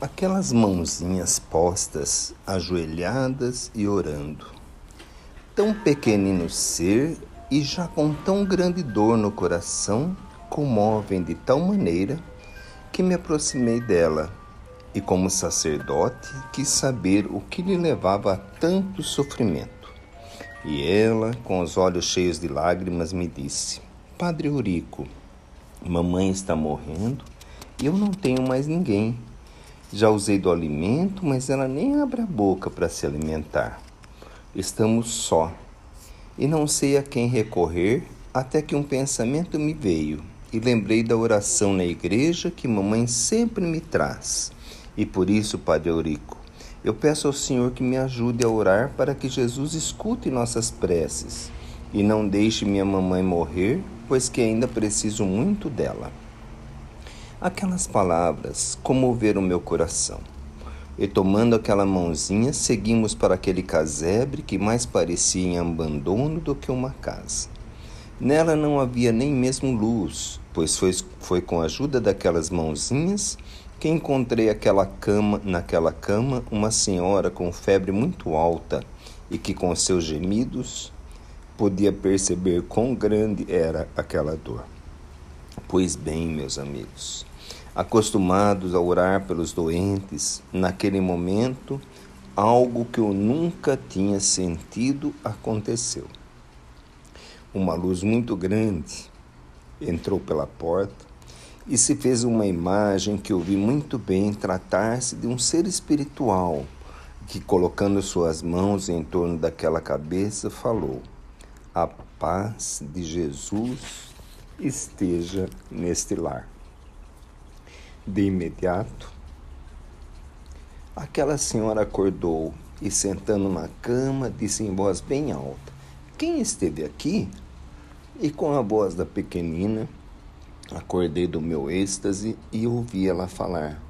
Aquelas mãozinhas postas, ajoelhadas e orando. Tão pequenino ser e já com tão grande dor no coração, comovem de tal maneira que me aproximei dela e, como sacerdote, quis saber o que lhe levava a tanto sofrimento. E ela, com os olhos cheios de lágrimas, me disse: Padre Eurico, mamãe está morrendo e eu não tenho mais ninguém. Já usei do alimento, mas ela nem abre a boca para se alimentar. Estamos só. E não sei a quem recorrer, até que um pensamento me veio e lembrei da oração na igreja que mamãe sempre me traz. E por isso, Padre Eurico, eu peço ao Senhor que me ajude a orar para que Jesus escute nossas preces e não deixe minha mamãe morrer, pois que ainda preciso muito dela. Aquelas palavras comoveram meu coração. E tomando aquela mãozinha, seguimos para aquele casebre que mais parecia em abandono do que uma casa. Nela não havia nem mesmo luz, pois foi, foi com a ajuda daquelas mãozinhas que encontrei aquela cama, naquela cama uma senhora com febre muito alta e que com seus gemidos podia perceber quão grande era aquela dor. Pois bem, meus amigos, acostumados a orar pelos doentes, naquele momento, algo que eu nunca tinha sentido aconteceu. Uma luz muito grande entrou pela porta e se fez uma imagem que eu vi muito bem tratar-se de um ser espiritual que, colocando suas mãos em torno daquela cabeça, falou: A paz de Jesus esteja neste lar. De imediato, aquela senhora acordou e, sentando na cama, disse em voz bem alta: Quem esteve aqui? E com a voz da pequenina, acordei do meu êxtase e ouvi ela falar: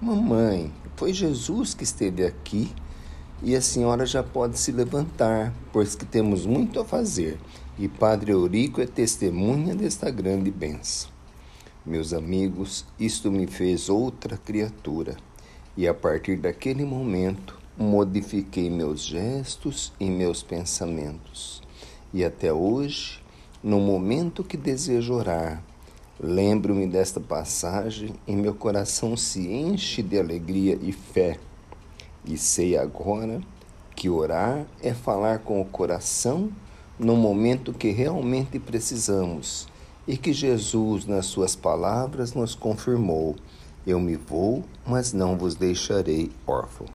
Mamãe, foi Jesus que esteve aqui e a senhora já pode se levantar, pois que temos muito a fazer e Padre Eurico é testemunha desta grande bênção. Meus amigos, isto me fez outra criatura, e a partir daquele momento modifiquei meus gestos e meus pensamentos. E até hoje, no momento que desejo orar, lembro-me desta passagem e meu coração se enche de alegria e fé. E sei agora que orar é falar com o coração no momento que realmente precisamos e que Jesus, nas suas palavras, nos confirmou: Eu me vou, mas não vos deixarei órfão.